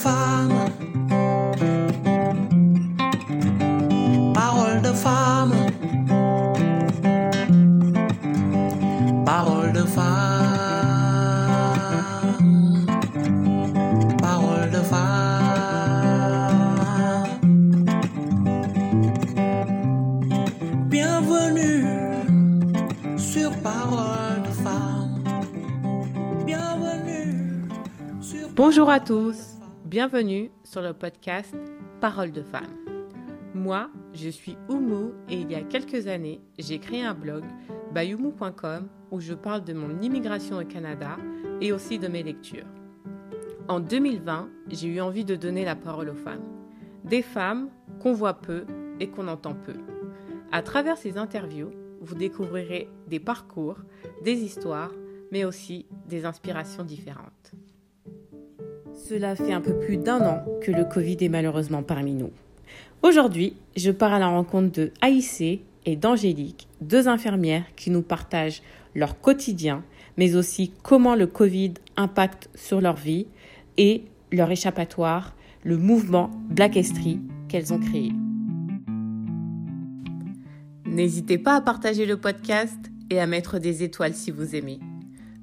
femme. Parole de femme. Parole de femme. Parole de femme. Bienvenue sur Parole de femme. Bienvenue sur Bonjour à tous, bienvenue sur le podcast Parole de femme. Moi, je suis Oumou et il y a quelques années, j'ai créé un blog bayoumu.com où je parle de mon immigration au Canada et aussi de mes lectures. En 2020, j'ai eu envie de donner la parole aux femmes. Des femmes qu'on voit peu et qu'on entend peu. À travers ces interviews, vous découvrirez des parcours, des histoires, mais aussi des inspirations différentes. Cela fait un peu plus d'un an que le Covid est malheureusement parmi nous. Aujourd'hui, je pars à la rencontre de Aïssé et d'Angélique, deux infirmières qui nous partagent leur quotidien, mais aussi comment le Covid impacte sur leur vie et leur échappatoire, le mouvement Black Estrie qu'elles ont créé. N'hésitez pas à partager le podcast et à mettre des étoiles si vous aimez.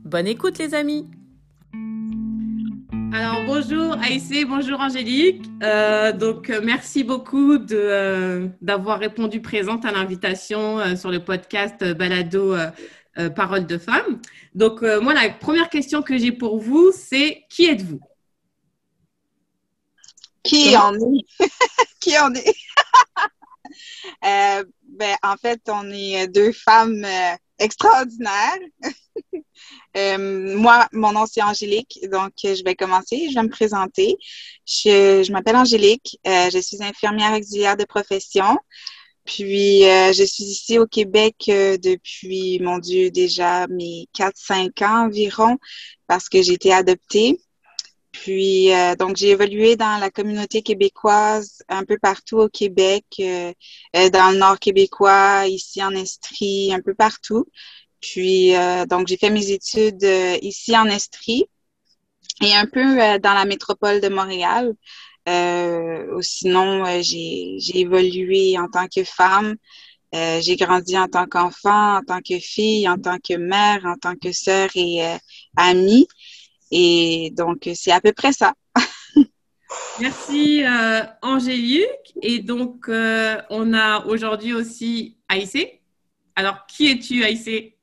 Bonne écoute les amis alors bonjour Aïssé, bonjour Angélique. Euh, donc euh, merci beaucoup de, euh, d'avoir répondu présente à l'invitation euh, sur le podcast Balado Parole de femmes. Donc moi la première question que j'ai pour vous c'est qui êtes-vous? Qui en est? Qui en est? Ben, en fait, on est deux femmes extraordinaires. Euh, moi, mon nom c'est Angélique, donc euh, je vais commencer, je vais me présenter. Je, m'appelle Angélique, euh, je suis infirmière auxiliaire de profession. Puis, je suis ici au Québec depuis, mon Dieu, déjà mes 4-5 ans environ, parce que j'ai été adoptée. Puis, donc, j'ai évolué dans la communauté québécoise un peu partout au Québec, dans le nord québécois, ici en Estrie, un peu partout. Puis, euh, donc, j'ai fait mes études euh, ici en Estrie et un peu euh, dans la métropole de Montréal. Euh, sinon, euh, j'ai, évolué en tant que femme. Euh, j'ai grandi en tant qu'enfant, en tant que fille, en tant que mère, en tant que sœur et amie. Et donc, c'est à peu près ça. Merci Angélique. Et donc on a aujourd'hui aussi Aïssé. Alors qui es-tu Aïssé?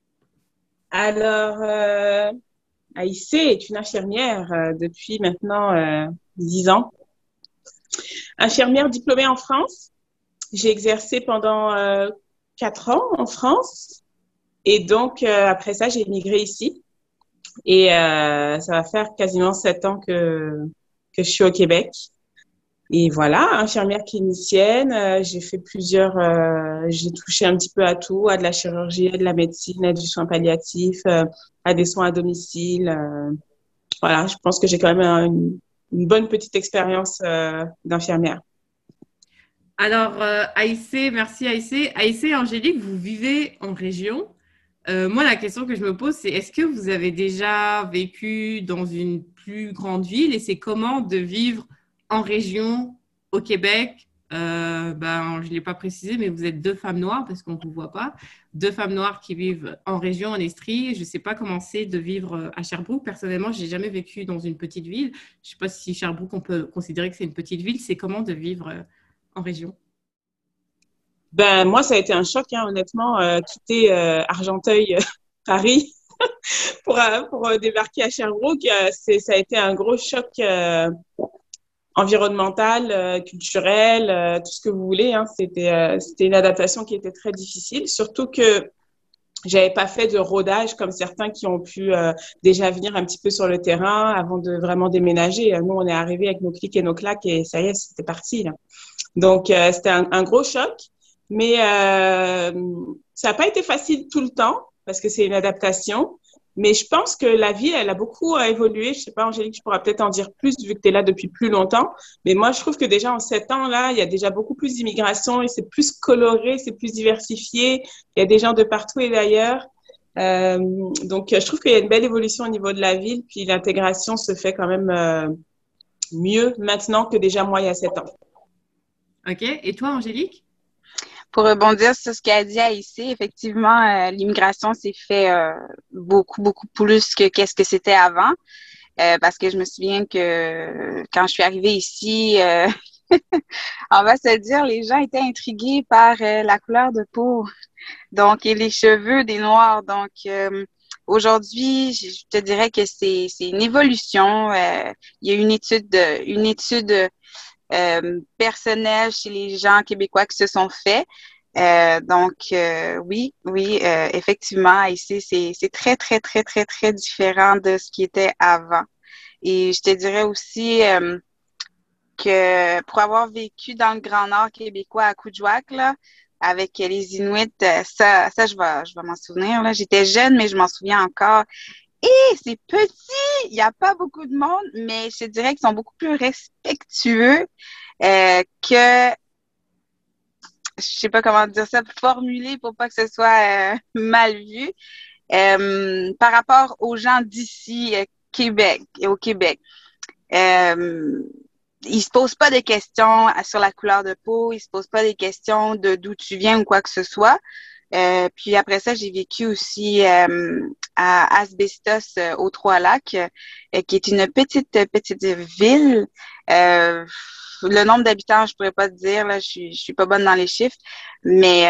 Alors, euh, Aïssé est une infirmière euh, depuis maintenant euh, 10 ans. Infirmière diplômée en France. J'ai exercé pendant euh, 4 ans en France. Et donc, euh, après ça, j'ai immigré ici. Et euh, ça va faire quasiment 7 ans que je suis au Québec. Et voilà, infirmière clinicienne, euh, j'ai fait plusieurs, euh, j'ai touché un petit peu à tout, à de la chirurgie, à de la médecine, à du soin palliatif, euh, à des soins à domicile. voilà, je pense que j'ai quand même un- une, bonne petite expérience d'infirmière. Alors Aïssé, merci Aïssé. Aïssé Angélique, vous vivez en région. Moi la question que je me pose c'est est-ce que vous avez déjà vécu dans une plus grande ville et c'est comment de vivre en région au Québec Euh, ben, je ne l'ai pas précisé, mais vous êtes deux femmes noires parce qu'on ne vous voit pas. Deux femmes noires qui vivent en région, en Estrie. Je ne sais pas comment c'est de vivre à Sherbrooke. Personnellement, je n'ai jamais vécu dans une petite ville. Je ne sais pas si Sherbrooke, on peut considérer que c'est une petite ville. C'est comment de vivre euh, en région? Ben moi, ça a été un choc, hein, honnêtement, euh, quitter euh, Argenteuil, Paris, pour, euh, euh, débarquer à Sherbrooke, euh, ça a été un gros choc euh, environnemental, euh, culturel, euh, tout ce que vous voulez. Hein. C'était, euh, c'était une adaptation qui était très difficile, surtout que j'avais pas fait de rodage comme certains qui ont pu euh, déjà venir un petit peu sur le terrain avant de vraiment déménager. Nous, on est arrivé avec nos clics et nos claques et ça y est, c'était parti. Là. Donc, euh, c'était un, un, gros choc, mais euh, ça n'a pas été facile tout le temps parce que c'est une adaptation. Mais je pense que la vie, elle a beaucoup évolué. Je sais pas, Angélique, tu pourras peut-être en dire plus vu que tu es là depuis plus longtemps. Mais moi, je trouve que déjà en sept ans, là, il y a déjà beaucoup plus d'immigration et c'est plus coloré, c'est plus diversifié. Il y a des gens de partout et d'ailleurs. Euh, donc, je trouve qu'il y a une belle évolution au niveau de la ville. Puis l'intégration se fait quand même euh, mieux maintenant que déjà moi il y a sept ans. OK. Et toi, Angélique? Pour rebondir sur ce qu'a dit ici, effectivement, euh, l'immigration s'est fait euh, beaucoup, beaucoup plus que qu'est-ce que c'était avant. Euh, parce que je me souviens que quand je suis arrivée ici, on va se dire, les gens étaient intrigués par la couleur de peau, donc et les cheveux des Noirs. Donc aujourd'hui, je te dirais que c'est une évolution. il y a une étude, une étude euh, personnel chez les gens québécois qui se sont faits. Euh, donc, euh, oui, oui, effectivement, ici, c'est très, très, très, très, très différent de ce qui était avant. Et je te dirais aussi que pour avoir vécu dans le Grand Nord québécois à Coudjouac, là, avec les Inuits, ça, ça je vais, je vais m'en souvenir. J'étais jeune, mais je m'en souviens encore. Et c'est petit, il n'y a pas beaucoup de monde, mais je dirais qu'ils sont beaucoup plus respectueux euh, que, je sais pas comment dire ça, formulé pour pas que ce soit euh, mal vu, euh, par rapport aux gens d'ici, Québec, et au Québec. ils se posent pas de questions sur la couleur de peau, ils se posent pas des questions de d'où tu viens ou quoi que ce soit. Euh, puis après ça, j'ai vécu aussi euh, à Asbestos euh, aux Trois-Lacs, qui est une petite petite ville. le nombre d'habitants, je pourrais pas te dire, là, je suis, je suis pas bonne dans les chiffres, mais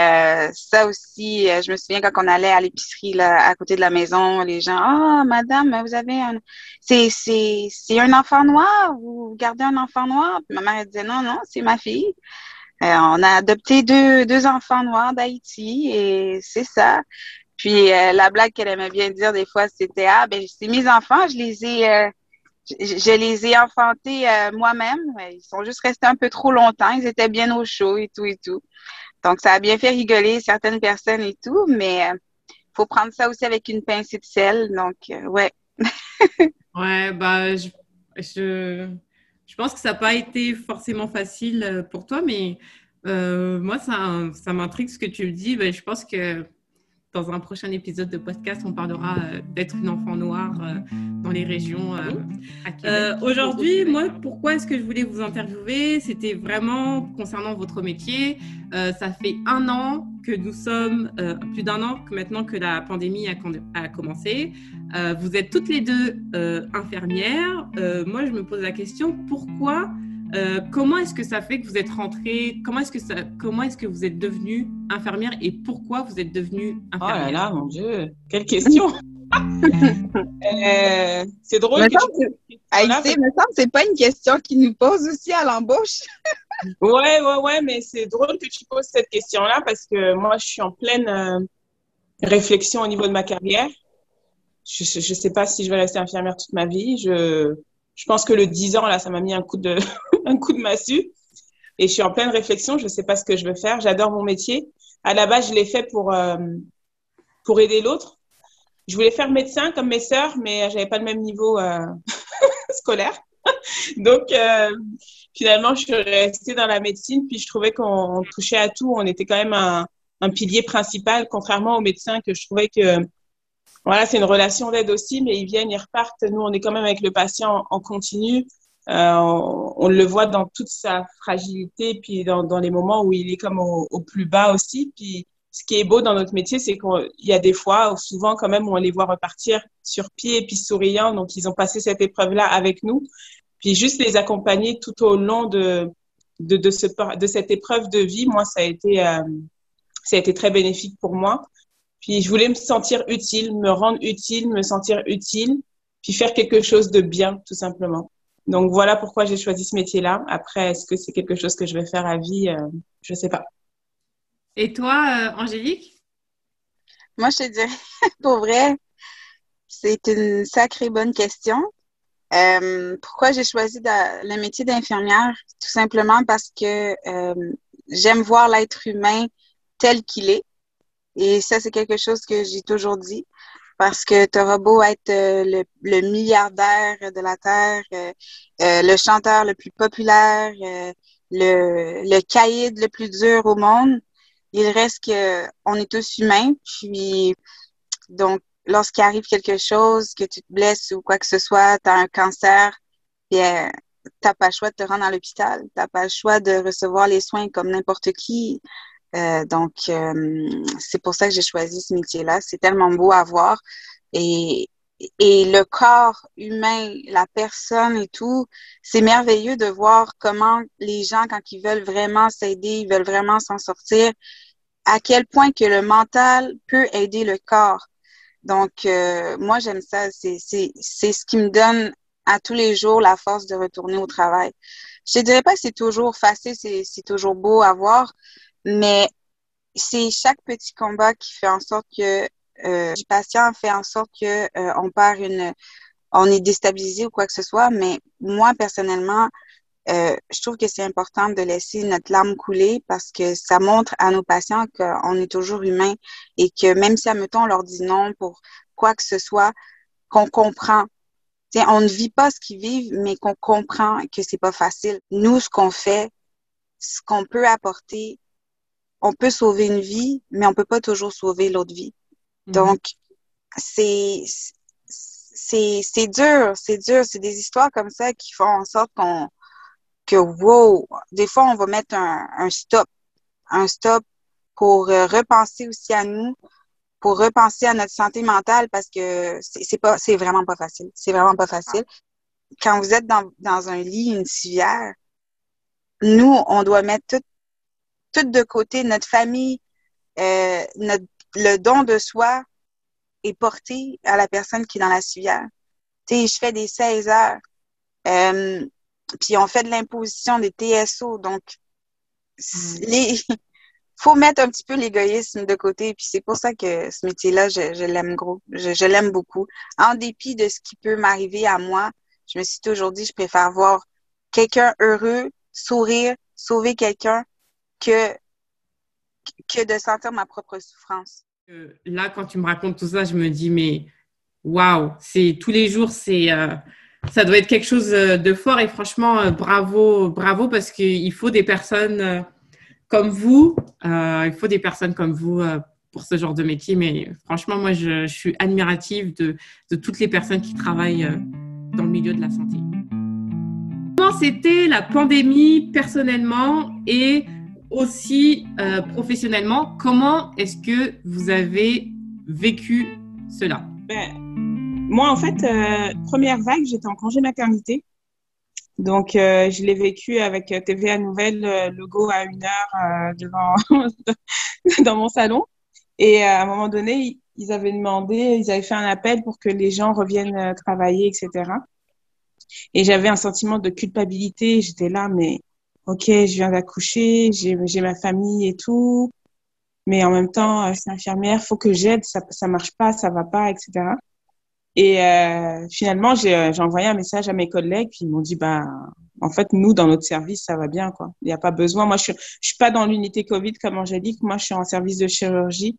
ça aussi, je me souviens quand on allait à l'épicerie là à côté de la maison, les gens, ah oh, madame, vous avez un, c'est c'est c'est un enfant noir, vous gardez un enfant noir. Puis ma mère disait non non, c'est ma fille. Euh, on a adopté deux, deux enfants noirs d'Haïti et c'est ça. Puis euh, la blague qu'elle aimait bien dire des fois, c'était ah ben c'est mes enfants, je les ai euh, je, les ai enfantés moi-même. Ils sont juste restés un peu trop longtemps. Ils étaient bien au chaud et tout et tout. Donc ça a bien fait rigoler certaines personnes et tout, mais faut prendre ça aussi avec une pincée de sel. Donc ouais. ouais bah je, je je pense que ça n'a pas été forcément facile euh, pour toi, mais euh, moi, ça, ça m'intrigue ce que tu me dis. Ben, je pense que dans un prochain épisode de podcast, on parlera euh, d'être une enfant noire dans les régions. Aujourd'hui, moi, pourquoi est-ce que je voulais vous interviewer? C'était vraiment concernant votre métier. ça fait un an que nous sommes, plus d'un an que maintenant que la pandémie a, a commencé. Euh, vous êtes toutes les deux euh, infirmières. Euh, moi, je me pose la question pourquoi Comment est-ce que ça fait que vous êtes rentrée Comment est-ce que ça Comment est-ce que vous êtes devenue infirmière et pourquoi vous êtes devenue infirmière Oh là là, mon Dieu, quelle question C'est drôle. Me que me semble c'est pas une question qui nous pose aussi à l'embauche. ouais, ouais, ouais, mais c'est drôle que tu poses cette question-là parce que moi, je suis en pleine réflexion au niveau de ma carrière je ne sais pas si je vais rester infirmière toute ma vie. Je, je pense que le 10 ans, là, ça m'a mis un coup de, un coup de massue. Et je suis en pleine réflexion. Je ne sais pas ce que je veux faire. J'adore mon métier. À la base, je l'ai fait pour, euh, pour aider l'autre. Je voulais faire médecin comme mes sœurs, mais j'avais pas le même niveau euh, scolaire. Donc, euh, finalement, je suis restée dans la médecine. Puis, je trouvais qu'on touchait à tout. On était quand même un, un pilier principal, contrairement aux médecins que je trouvais que voilà, c'est une relation d'aide aussi, mais ils viennent, ils repartent. Nous, on est quand même avec le patient en continu. Euh, on, le voit dans toute sa fragilité, puis dans, dans les moments où il est comme au, plus bas aussi. Puis ce qui est beau dans notre métier, c'est qu'il y a des fois, souvent quand même, où on les voit repartir sur pied puis souriant. Donc, ils ont passé cette épreuve-là avec nous. Puis juste les accompagner tout au long de, de, de cette épreuve de vie, moi, ça a été, euh, ça a été très bénéfique pour moi. Puis je voulais me sentir utile, me rendre utile, me sentir utile, puis faire quelque chose de bien, tout simplement. Donc voilà pourquoi j'ai choisi ce métier-là. Après, est-ce que c'est quelque chose que je vais faire à vie? Euh, Je ne sais pas. Et toi, euh, Angélique? Moi, je te dirais, pour vrai, c'est une sacrée bonne question. Euh, pourquoi j'ai choisi le métier d'infirmière? Tout simplement parce que j'aime voir l'être humain tel qu'il est. Et ça, c'est quelque chose que j'ai toujours dit. Parce que tu auras beau être euh, le, le, milliardaire de la Terre, euh, euh, le chanteur le plus populaire, le, le caïd le plus dur au monde, il reste que on est tous humains. Puis, donc, lorsqu'il arrive quelque chose, que tu te blesses ou quoi que ce soit, tu as un cancer, bien, t'as pas le choix de te rendre à l'hôpital, t'as pas le choix de recevoir les soins comme n'importe qui. Euh, donc, euh, c'est pour ça que j'ai choisi ce métier-là. C'est tellement beau à voir. Et, et le corps humain, la personne et tout, c'est merveilleux de voir comment les gens, quand ils veulent vraiment s'aider, ils veulent vraiment s'en sortir, à quel point que le mental peut aider le corps. Donc, euh, moi, j'aime ça. C'est ce qui me donne à tous les jours la force de retourner au travail. Je ne dirais pas que c'est toujours facile, c'est toujours beau à voir, mais c'est chaque petit combat qui fait en sorte que euh, du patient fait en sorte que euh, on perd une, on est déstabilisé ou quoi que ce soit. Mais moi personnellement, euh, je trouve que c'est important de laisser notre larme couler parce que ça montre à nos patients qu'on est toujours humain et que même si, admettons, on leur dit non pour quoi que ce soit, qu'on comprend. T'sais, on ne vit pas ce qu'ils vivent, mais qu'on comprend que c'est pas facile. Nous, ce qu'on fait, ce qu'on peut apporter, on peut sauver une vie, mais on peut pas toujours sauver l'autre vie. Mhm. Donc, c'est c'est dur, c'est dur. C'est des histoires comme ça qui font en sorte qu'on que wow, des fois on va mettre un, un stop, un stop pour euh, repenser aussi à nous, pour repenser à notre santé mentale parce que c'est pas c'est vraiment pas facile. C'est vraiment pas facile. Quand vous êtes dans, dans un lit, une civière, nous, on doit mettre tout, tout de côté, notre famille, euh, notre, le don de soi est porté à la personne qui est dans la civière. Tu je fais des 16 heures. Euh, puis on fait de l'imposition des TSO. Donc, mm. les faut mettre un petit peu l'égoïsme de côté. Puis c'est pour ça que ce métier-là, je, l'aime gros. Je, l'aime beaucoup. En dépit de ce qui peut m'arriver à moi, je me suis dit aujourd'hui, je préfère voir quelqu'un heureux, sourire, sauver quelqu'un que, que de sentir ma propre souffrance. Là, quand tu me racontes tout ça, je me dis, mais waouh, c'est tous les jours, c'est. Euh, ça doit être quelque chose euh, de fort et franchement, euh, bravo, bravo parce qu'il faut des personnes euh, comme vous. il faut des personnes comme vous pour ce genre de métier. Mais franchement, moi, je, suis admirative de, de, toutes les personnes qui travaillent dans le milieu de la santé. Comment c'était la pandémie personnellement et aussi professionnellement Comment est-ce que vous avez vécu cela? Ben, moi, en fait, euh, première vague, j'étais en congé maternité. Donc, euh, je l'ai vécu avec euh, TVA Nouvelle, logo à une heure devant dans mon salon. Et à un moment donné, ils avaient demandé, ils avaient fait un appel pour que les gens reviennent travailler, etc. Et j'avais un sentiment de culpabilité. J'étais là, mais ok, je viens d'accoucher, j'ai ma famille et tout. Mais en même temps, c'est infirmière, faut que j'aide, ça, ça marche pas, ça va pas, etc. Et euh, finalement, euh, j'ai envoyé un message à mes collègues, puis ils m'ont dit, bah, en fait, nous, dans notre service, ça va bien, quoi. Il n'y a pas besoin. Moi, je suis, je suis pas dans l'unité Covid comme Angélique. Moi, je suis en service de chirurgie.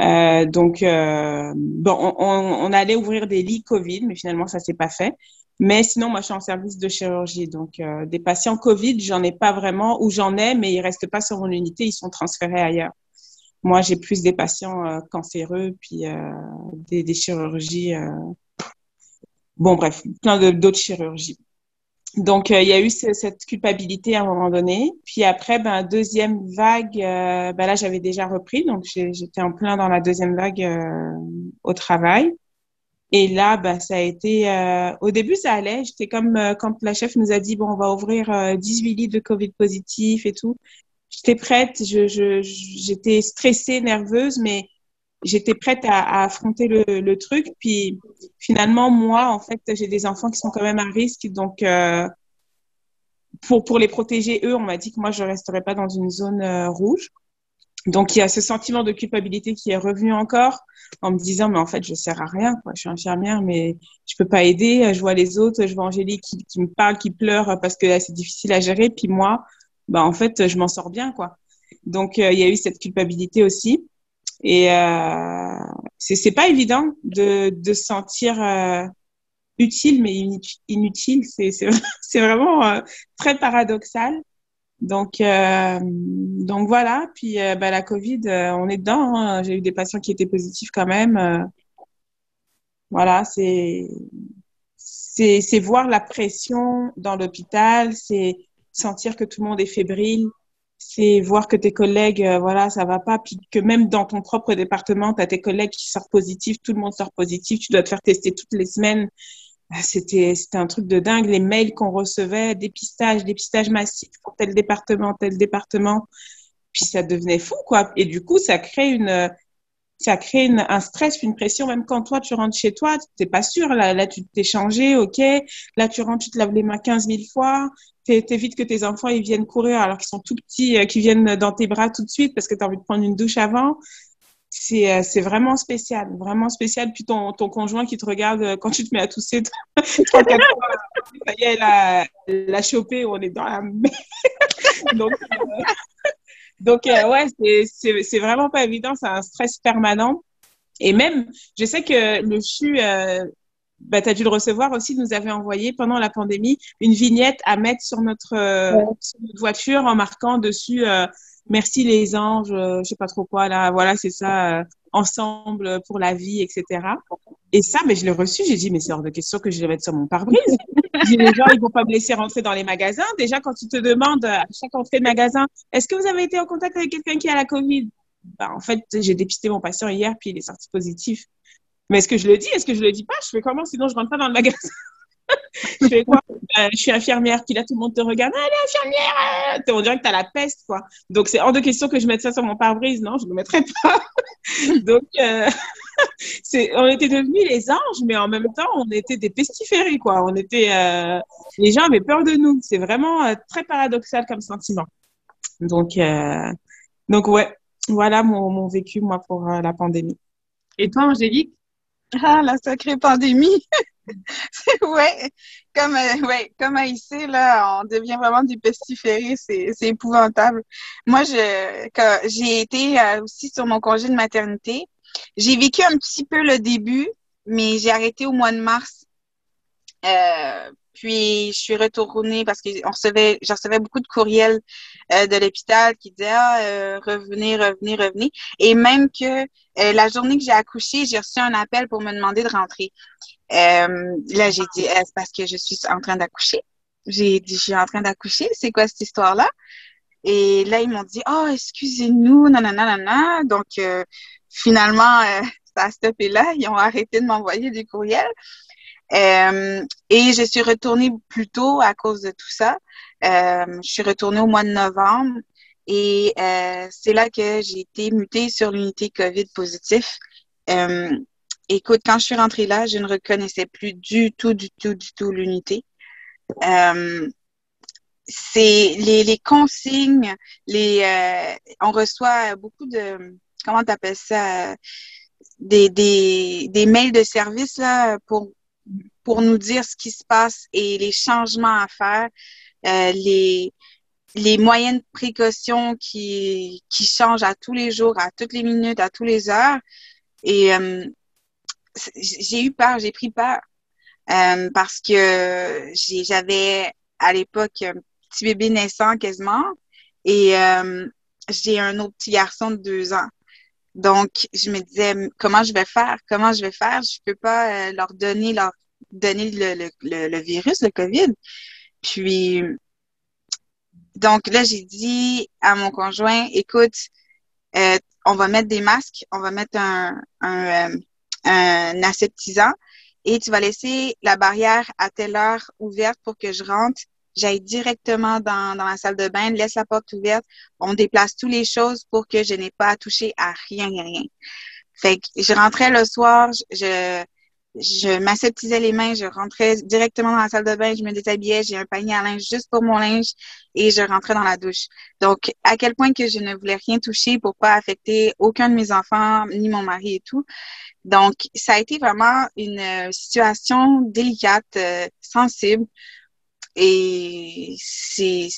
Euh, donc, euh, bon, on, on, allait ouvrir des lits Covid, mais finalement, ça s'est pas fait. Mais sinon, moi, je suis en service de chirurgie. Donc, euh, des patients Covid, j'en ai pas vraiment, ou j'en ai, mais ils restent pas sur mon unité, ils sont transférés ailleurs. Moi, j'ai plus des patients euh, cancéreux, puis euh, des, des, chirurgies. Euh, bon, bref, plein d'autres chirurgies. Donc, il y a eu cette culpabilité à un moment donné. Puis après, ben, deuxième vague, ben là, j'avais déjà repris. Donc, j'étais en plein dans la deuxième vague au travail. Et là, ben, ça a été... au début, ça allait. J'étais comme quand la chef nous a dit, bon, on va ouvrir 18 lits de COVID positif et tout j'étais prête, je, je, j'étais stressée, nerveuse, mais j'étais prête à, à affronter le, le, truc. Puis finalement, moi, en fait, j'ai des enfants qui sont quand même à risque, donc euh, pour pour les protéger eux, on m'a dit que moi je resterais pas dans une zone euh, rouge. Donc il y a ce sentiment de culpabilité qui est revenu encore en me disant mais en fait je sers à rien quoi. Je suis infirmière mais je peux pas aider. Je vois les autres, je vois Angélique qui, qui me parle, qui pleure parce que c'est difficile à gérer. Puis moi bah en fait je m'en sors bien quoi. Donc euh, il y a eu cette culpabilité aussi et euh, c'est pas évident de de se sentir euh, utile mais inutile c'est vraiment euh, très paradoxal. Donc euh, donc voilà puis bah, la Covid on est dedans. Hein. J'ai eu des patients qui étaient positifs quand même. voilà c'est c'est c'est voir la pression dans l'hôpital, c'est sentir que tout le monde est fébrile, c'est voir que tes collègues, euh, voilà, ça va pas, puis que même dans ton propre département, tu as tes collègues qui sortent positifs, tout le monde sort positif, tu dois te faire tester toutes les semaines. Ah, C'était un truc de dingue, les mails qu'on recevait, dépistage, dépistage massif pour tel département, tel département, puis ça devenait fou, quoi. Et du coup, ça crée une ça crée un stress, une pression, même quand toi, tu rentres chez toi, t'es pas sûr, là, là, tu t'es changé, ok, là, tu rentres, tu te laves les mains 15 000 fois, t'évites que tes enfants, ils viennent courir alors qu'ils sont tout petits, euh, qu'ils viennent dans tes bras tout de suite parce que tu as envie de prendre une douche avant. C'est, euh, c'est vraiment spécial, vraiment spécial. Puis ton, ton conjoint qui te regarde euh, quand tu te mets à tousser, ça y est, la, la chopé, on est dans la merde. Donc, donc ouais, c'est, c'est, c'est vraiment pas évident, c'est un stress permanent. Et même, je sais que le CHU, bah, tu as dû le recevoir aussi, nous avait envoyé pendant la pandémie une vignette à mettre sur notre, euh, sur notre voiture en marquant dessus euh, Merci les anges, euh, je sais pas trop quoi là, voilà, c'est ça, euh, ensemble pour la vie, etc. Et ça, mais je l'ai reçu, j'ai dit, mais c'est hors de question que je vais mettre sur mon pare-brise. Les gens, ils vont pas me laisser rentrer dans les magasins. Déjà, quand tu te demandes à chaque entrée de magasin, est-ce que vous avez été en contact avec quelqu'un qui a la Covid? Bah, En fait, j'ai dépisté mon patient hier, puis il est sorti positif. Mais est-ce que je le dis? Est-ce que je le dis pas? Je fais comment? Sinon, je rentre pas dans le magasin. je fais quoi? Euh, Je suis infirmière, puis là, tout le monde te regarde. Ah, elle est infirmière euh On dirait que tu as la peste, quoi. Donc, c'est hors de question que je mette ça sur mon pare-brise. Non, je ne le mettrai pas. Donc, euh, on était devenus les anges, mais en même temps, on était des pestiférés, quoi. On était, les gens avaient peur de nous. C'est vraiment très paradoxal comme sentiment. Donc, euh, donc ouais, voilà mon, mon vécu, moi, pour la pandémie. Et toi, Angélique? Ah, la sacrée pandémie. ouais, comme euh, ouais, comme à là, on devient vraiment des pestiférés, c'est épouvantable. Moi, je j'ai été euh, aussi sur mon congé de maternité, j'ai vécu un petit peu le début, mais j'ai arrêté au mois de mars. Euh, puis je suis retournée parce que recevait, je recevais beaucoup de courriels euh, de l'hôpital qui disaient ah euh, revenez, revenez, revenez. Et même que euh, la journée que j'ai accouché, j'ai reçu un appel pour me demander de rentrer. Là, j'ai dit Eh, c'est parce que je suis en train d'accoucher? J'ai dit je suis en train d'accoucher. C'est quoi cette histoire-là? Et là ils m'ont dit oh excusez-nous, nanana, nanana. Donc finalement ça a stoppé là. Ils ont arrêté de m'envoyer des courriels. Euh, et je suis retournée plus tôt à cause de tout ça. Euh, je suis retournée au mois de novembre et euh, c'est là que j'ai été mutée sur l'unité COVID positif. Euh, écoute, quand je suis rentrée là, je ne reconnaissais plus du tout, du tout, du tout l'unité. C'est les, les consignes, les on reçoit beaucoup de comment t'appelles ça? Des, des, des mails de service là pour pour nous dire ce qui se passe et les changements à faire, euh, les, les moyens de précaution qui, qui changent à tous les jours, à toutes les minutes, à tous les heures. Et euh, j'ai eu peur, j'ai pris peur euh, parce que j'avais à l'époque un petit bébé naissant quasiment et euh, j'ai un autre petit garçon de deux ans. Donc, je me disais, comment je vais faire? Comment je vais faire? Je peux pas euh, leur donner leur donner le, le, le, le virus, le COVID. Puis, donc là, j'ai dit à mon conjoint, écoute, euh, on va mettre des masques, on va mettre un, un, euh, un aseptisant et tu vas laisser la barrière à telle heure ouverte pour que je rentre. J'aille directement dans, dans la salle de bain, laisse la porte ouverte. On déplace toutes les choses pour que je n'ai pas à toucher à rien, rien. Fait que je rentrais le soir, je, je m'aseptisais les mains, je rentrais directement dans la salle de bain, je me déshabillais, j'ai un panier à linge juste pour mon linge et je rentrais dans la douche. Donc, à quel point que je ne voulais rien toucher pour pas affecter aucun de mes enfants, ni mon mari et tout. Donc, ça a été vraiment une euh, situation délicate, euh, sensible. Et c'est,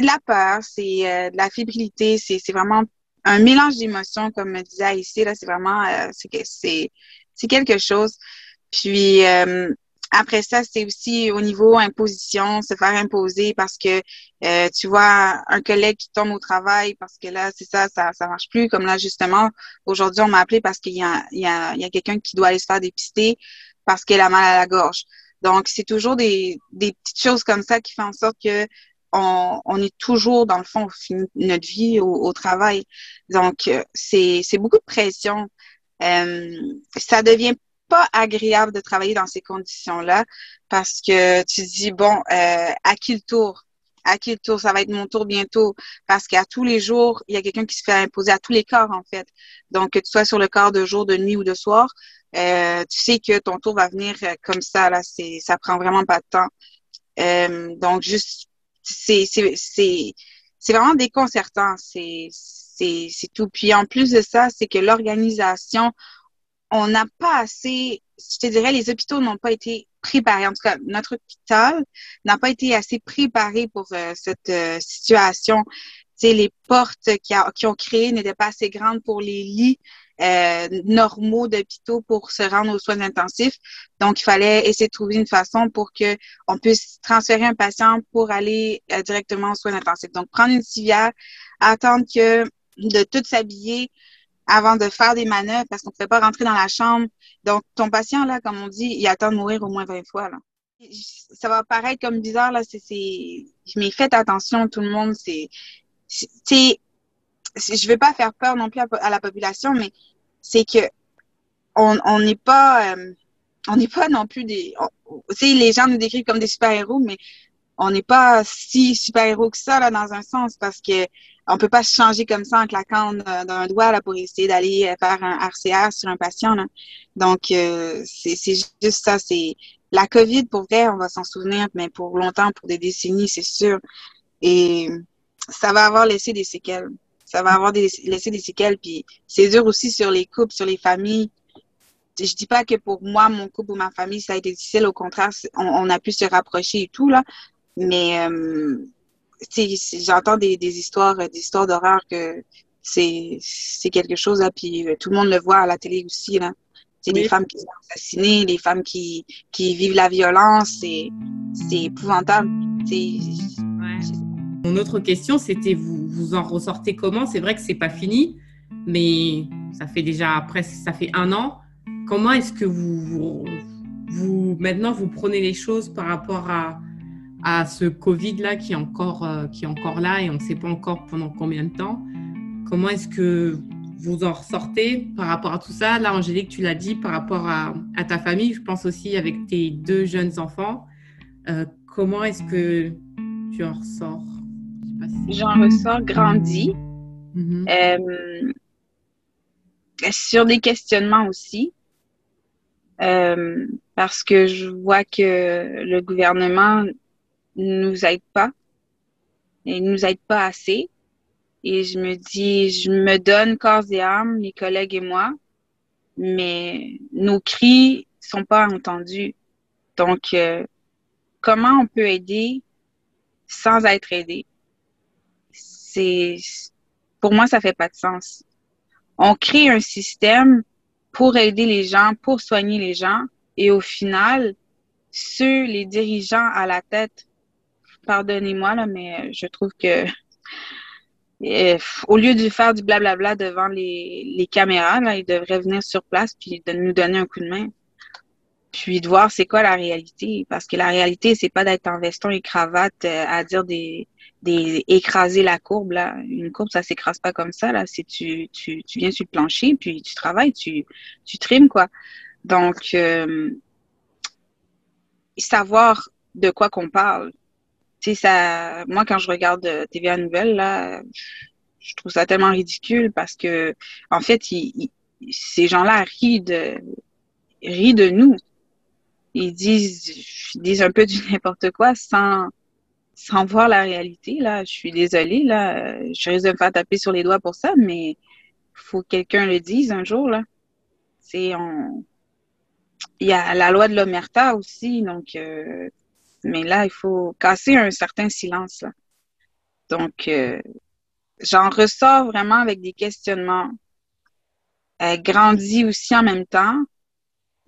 de la peur, c'est euh, de la fébrilité, c'est, vraiment un mélange d'émotions, comme me disait ici, là, c'est vraiment, c'est quelque chose. Puis euh, après ça, c'est aussi au niveau imposition, se faire imposer parce que euh, tu vois un collègue qui tombe au travail parce que là, c'est ça, ça, ça marche plus. Comme là, justement, aujourd'hui, on m'a appelé parce qu'il y a, il y a, il y a quelqu'un qui doit aller se faire dépister parce qu'elle a mal à la gorge. Donc, c'est toujours des, des petites choses comme ça qui font en sorte que on, on est toujours, dans le fond, on finit notre vie au, au travail. Donc, euh, c'est c'est beaucoup de pression. Euh, ça devient pas agréable de travailler dans ces conditions-là parce que tu dis, bon, euh, à qui le tour? À qui le tour? Ça va être mon tour bientôt. Parce qu'à tous les jours, il y a quelqu'un qui se fait imposer à tous les corps, en fait. Donc, que tu sois sur le corps de jour, de nuit ou de soir, euh, tu sais que ton tour va venir euh, comme ça, là. C'est, ça prend vraiment pas de temps. Donc, juste, c'est, c'est, c'est, c'est vraiment déconcertant. C'est, c'est, c'est tout. Puis, en plus de ça, c'est que l'organisation, on n'a pas assez, je te dirais, les hôpitaux n'ont pas été préparés. En tout cas, notre hôpital n'a pas été assez préparé pour euh, cette euh, situation. Tu sais, les portes qui, ont créées n'étaient pas assez grandes pour les lits euh, normaux d'hôpitaux pour se rendre aux soins intensifs. Donc, il fallait essayer de trouver une façon pour que on puisse transférer un patient pour aller euh, directement aux soins intensifs. Donc, prendre une civière, attendre que de tout s'habiller, avant de faire des manœuvres parce qu'on ne pouvait pas rentrer dans la chambre. Donc, ton patient, là, comme on dit, il attend de mourir au moins 20 fois. Là. Ça va paraître comme bizarre, là, c'est, mais faites attention, tout le monde, c'est, c'est, je veux pas faire peur non plus à, la population, mais c'est que on n'est pas, euh, on n'est pas non plus des, tu sais, les gens nous décrivent comme des super-héros, mais on n'est pas si super-héros que ça, là, dans un sens, parce que on peut pas se changer comme ça en claquant d'un doigt là, pour essayer d'aller faire un RCR sur un patient. Là. Donc, euh, c'est juste ça. C'est la COVID, pour vrai, on va s'en souvenir, mais pour longtemps, pour des décennies, c'est sûr. Et ça va avoir laissé des séquelles. Ça va avoir des, laissé des séquelles. Puis c'est dur aussi sur les couples, sur les familles. Je dis pas que pour moi, mon couple ou ma famille, ça a été difficile. Au contraire, on, on a pu se rapprocher et tout, là. Mais euh, j'entends des, des, histoires, des histoires d'horreur que c'est c'est quelque chose là, puis euh, tout le monde le voit à la télé aussi là. C'est oui. des femmes qui sont assassinées, des femmes qui, qui vivent la violence, c'est c'est épouvantable. Ouais. Mon autre question, c'était vous vous en ressortez comment? C'est vrai que c'est pas fini, mais ça fait déjà presque ça fait un an. Comment est-ce que vous, vous, vous maintenant vous prenez les choses par rapport à à ce Covid-là qui, est encore, euh, qui est encore là et on ne sait pas encore pendant combien de temps. Comment est-ce que vous en ressortez par rapport à tout ça? Là, Angélique, tu l'as dit par rapport à, à, ta famille, je pense aussi avec tes deux jeunes enfants. Euh, comment est-ce que tu en ressors? J'en ressors grandi. Mm -hmm. euh, sur des questionnements aussi. Euh, parce que je vois que le gouvernement nous aide pas. Et nous aide pas assez. Et je me dis, je me donne corps et âme, mes collègues et moi, mais nos cris sont pas entendus. Donc, euh, comment on peut aider sans être aidé? C'est, pour moi, ça fait pas de sens. On crée un système pour aider les gens, pour soigner les gens, et au final, ceux, les dirigeants à la tête, pardonnez-moi, là, mais je trouve que euh, au lieu de faire du blablabla devant les, caméras, là, ils devraient venir sur place puis de nous donner un coup de main. Puis de voir c'est quoi la réalité. Parce que la réalité, c'est pas d'être en veston et cravate euh, à dire des, des écraser la courbe. Là. Une courbe, ça s'écrase pas comme ça. Là. Tu, tu, tu viens sur le plancher, puis tu travailles, tu, tu trimes, quoi. Donc euh, savoir de quoi qu'on parle ça, moi, quand je regarde TVA Nouvelles, là, je trouve ça tellement ridicule parce que, en fait, ces gens-là rient de, rient de nous. Ils disent, disent un peu du n'importe quoi sans, sans voir la réalité, là. Je suis désolée, là. Je risque de me faire taper sur les doigts pour ça, mais faut que quelqu'un le dise un jour, là. C'est, on, il y a la loi de l'omerta aussi, donc, euh, mais là, il faut casser un certain silence. Donc, euh, j'en ressors vraiment avec des questionnements. Euh, grandis aussi en même temps,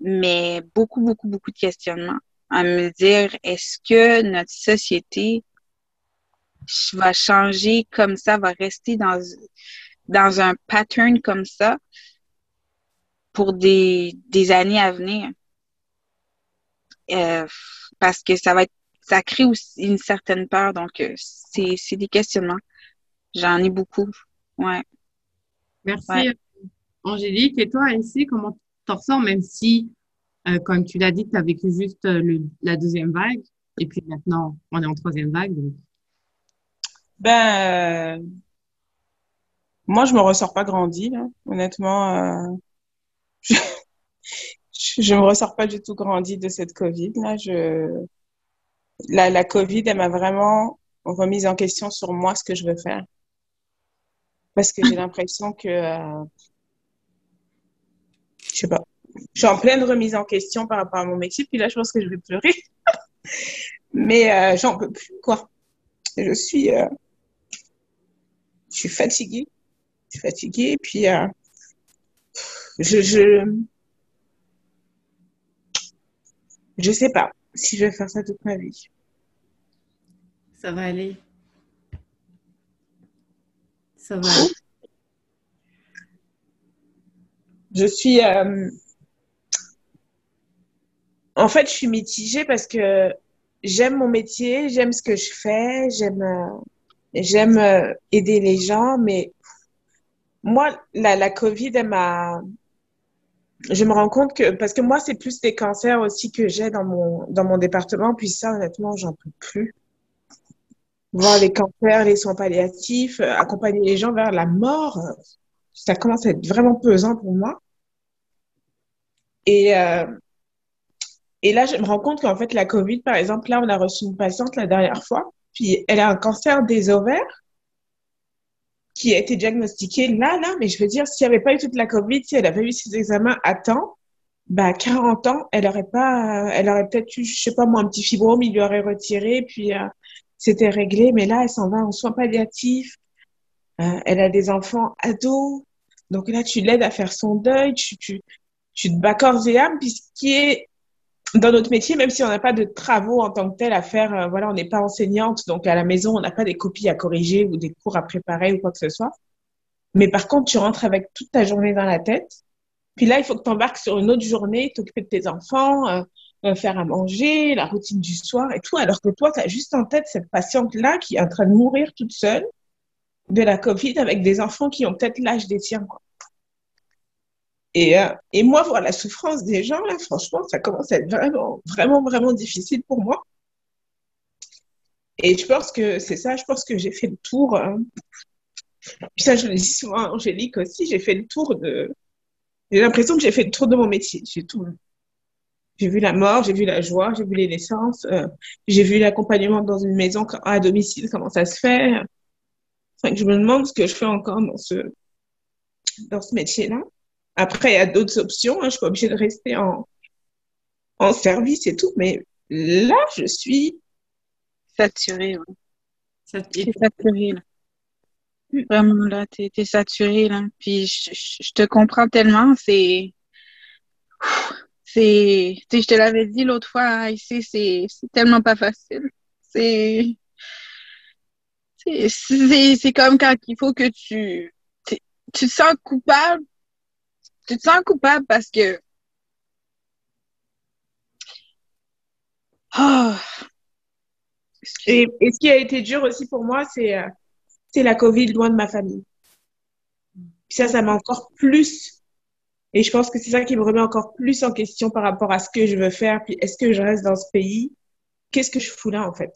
mais beaucoup, beaucoup, beaucoup de questionnements. À me dire, est-ce que notre société va changer comme ça, va rester dans, dans un pattern comme ça pour des, des années à venir? euh, parce que ça va être, ça crée aussi une certaine peur. Donc, euh, c'est, c'est des questionnements. J'en ai beaucoup. Ouais. Merci, Ouais. euh, Angélique. Et toi, ici, comment t'en ressors, même si, euh, comme tu l'as dit, tu as vécu juste le, la deuxième vague, et puis maintenant, on est en troisième vague. Donc... Ben, euh, moi, je me ressors pas grandi, là. Honnêtement, euh, je, je me ressors pas du tout grandi de cette Covid, là. La, Covid, elle m'a vraiment remise en question sur moi, ce que je veux faire. Parce que j'ai l'impression que, euh, je sais pas, je suis en pleine remise en question par rapport à mon métier, puis là, je pense que je vais pleurer. Mais euh, j'en peux plus, quoi. Je suis, euh, je suis fatiguée. Je suis fatiguée, puis euh, je, je sais pas si je vais faire ça toute ma vie. Ça va aller. Ça va aller. Je suis, euh, en fait, je suis mitigée parce que j'aime mon métier, j'aime ce que je fais, j'aime, euh, j'aime euh, aider les gens, mais moi, la, la Covid, elle m'a, je me rends compte que, parce que moi, c'est plus des cancers aussi que j'ai dans mon, dans mon département, puis ça, honnêtement, j'en peux plus. Voir les cancers, les soins palliatifs, euh, accompagner les gens vers la mort, ça commence à être vraiment pesant pour moi. Et, euh, et là, je me rends compte qu'en fait, la COVID, par exemple, là, on a reçu une patiente la dernière fois, puis elle a un cancer des ovaires qui a été diagnostiqué là, là, mais je veux dire, s'il n'y avait pas eu toute la COVID, si elle avait eu ses examens à temps, bah, 40 ans, elle aurait pas, elle aurait peut-être eu, je sais pas moi, un petit fibrome, il lui aurait retiré, puis euh, c'était réglé, mais là, elle s'en va en soins palliatifs, euh, elle a des enfants ados, donc là, tu l'aides à faire son deuil, tu, tu, tu te bats corps et âme, puis ce qui est dans notre métier, même si on n'a pas de travaux en tant que tel à faire, euh, voilà, on n'est pas enseignante, donc à la maison, on n'a pas des copies à corriger ou des cours à préparer ou quoi que ce soit. Mais par contre, tu rentres avec toute ta journée dans la tête. Puis là, il faut que tu embarques sur une autre journée, t'occuper de tes enfants, euh, euh, faire à manger, la routine du soir et tout, alors que toi, tu as juste en tête cette patiente-là qui est en train de mourir toute seule de la Covid avec des enfants qui ont peut-être l'âge des tiens, quoi. Et, euh, et moi, voir la souffrance des gens, là, franchement, ça commence à être vraiment, vraiment, vraiment difficile pour moi. Et je pense que c'est ça, je pense que j'ai fait le tour. Puis ça, je le dis souvent à Angélique aussi, j'ai fait le tour de. J'ai l'impression que j'ai fait le tour de mon métier. J'ai tout. vu. J'ai vu la mort, j'ai vu la joie, j'ai vu les naissances, euh, j'ai vu l'accompagnement dans une maison à domicile, comment ça se fait. Enfin, je me demande ce que je fais encore dans ce, dans ce métier-là. Après, il y a d'autres options. Hein. Je suis pas obligée de rester en, en service et tout. Mais là, je suis Saturé, ouais. Ça- T'es et- saturé, là. Vraiment, là, t'es, t'es saturé, là. Puis je, je- je te comprends tellement. C'est, c'est, tu sais, je te l'avais dit l'autre fois, hein, ici, c'est, c'est tellement pas facile. C'est, c'est, comme quand il faut que tu, tu, tu te sens coupable. Tu te sens coupable parce que, ah, Et, et ce qui a été dur aussi pour moi, c'est euh, c'est la Covid loin de ma famille. Puis ça, ça m'a encore plus. Et je pense que c'est ça qui me remet encore plus en question par rapport à ce que je veux faire. Puis est-ce que je reste dans ce pays? Qu'est-ce que je fous là, en fait?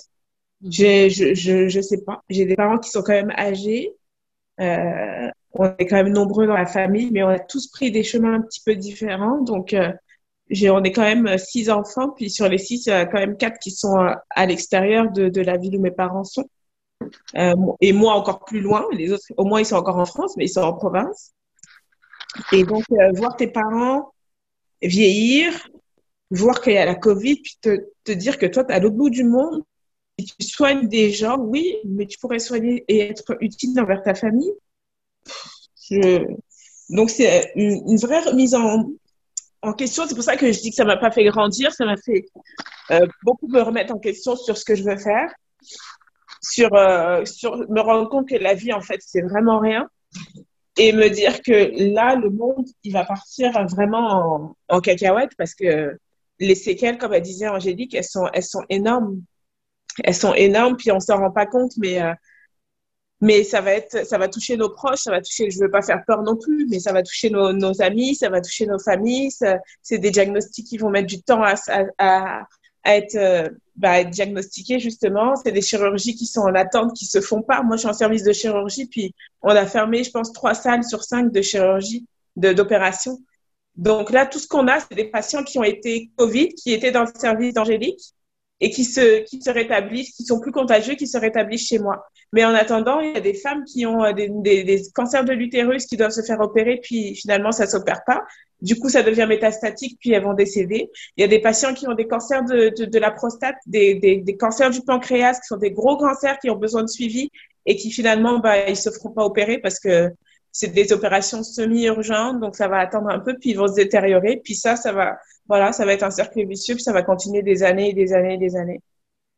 J'ai, je, je, je sais pas. J'ai des parents qui sont quand même âgés. Euh, on est quand même nombreux dans la famille, mais on a tous pris des chemins un petit peu différents. Donc, euh, on est quand même euh, six enfants, puis sur les six, il y a quand même quatre qui sont euh, à l'extérieur de, la ville où mes parents sont. Et moi encore plus loin. Les autres, au moins, ils sont encore en France, mais ils sont en province. Et donc, voir tes parents vieillir, voir qu'il y a la Covid, puis te, te dire que toi, tu es à l'autre bout du monde, et tu soignes des gens, oui, mais tu pourrais soigner et être utile envers ta famille. Donc, c'est une, vraie remise en, question. C'est pour ça que je dis que ça m'a pas fait grandir, ça m'a fait euh, beaucoup me remettre en question sur ce que je veux faire, sur, euh, sur me rendre compte que la vie, en fait, c'est vraiment rien. Et me dire que là, le monde, il va partir vraiment en, en cacahuète parce que les séquelles, comme elle disait Angélique, elles sont, elles sont énormes. Elles sont énormes, puis on s'en rend pas compte, mais euh, mais ça va être, ça va toucher nos proches, ça va toucher, je veux pas faire peur non plus, mais ça va toucher nos, amis, ça va toucher nos familles. C'est des diagnostics qui vont mettre du temps à, à, à être, euh, bah, être diagnostiqués justement. C'est des chirurgies qui sont en attente, qui se font pas. Moi, je suis en service de chirurgie, puis on a fermé, je pense, trois salles sur cinq de chirurgie, d'opération. Donc là, tout ce qu'on a, c'est des patients qui ont été Covid, qui étaient dans le service d'Angélique et qui se, qui se rétablissent, qui sont plus contagieux, qui se rétablissent chez moi. Mais en attendant, il y a des femmes qui ont euh, des, des, des cancers de l'utérus qui doivent se faire opérer, puis finalement, ça s'opère pas. Du coup, ça devient métastatique, puis elles vont décéder. Il y a des patients qui ont des cancers de, de, de la prostate, des, des, cancers du pancréas, qui sont des gros cancers qui ont besoin de suivi et qui finalement, bah, ils se feront pas opérer parce que c'est des opérations semi-urgentes, donc ça va attendre un peu, puis ils vont se détériorer. Puis ça, ça va, voilà, ça va être un cercle vicieux, puis ça va continuer des années et des années et des années.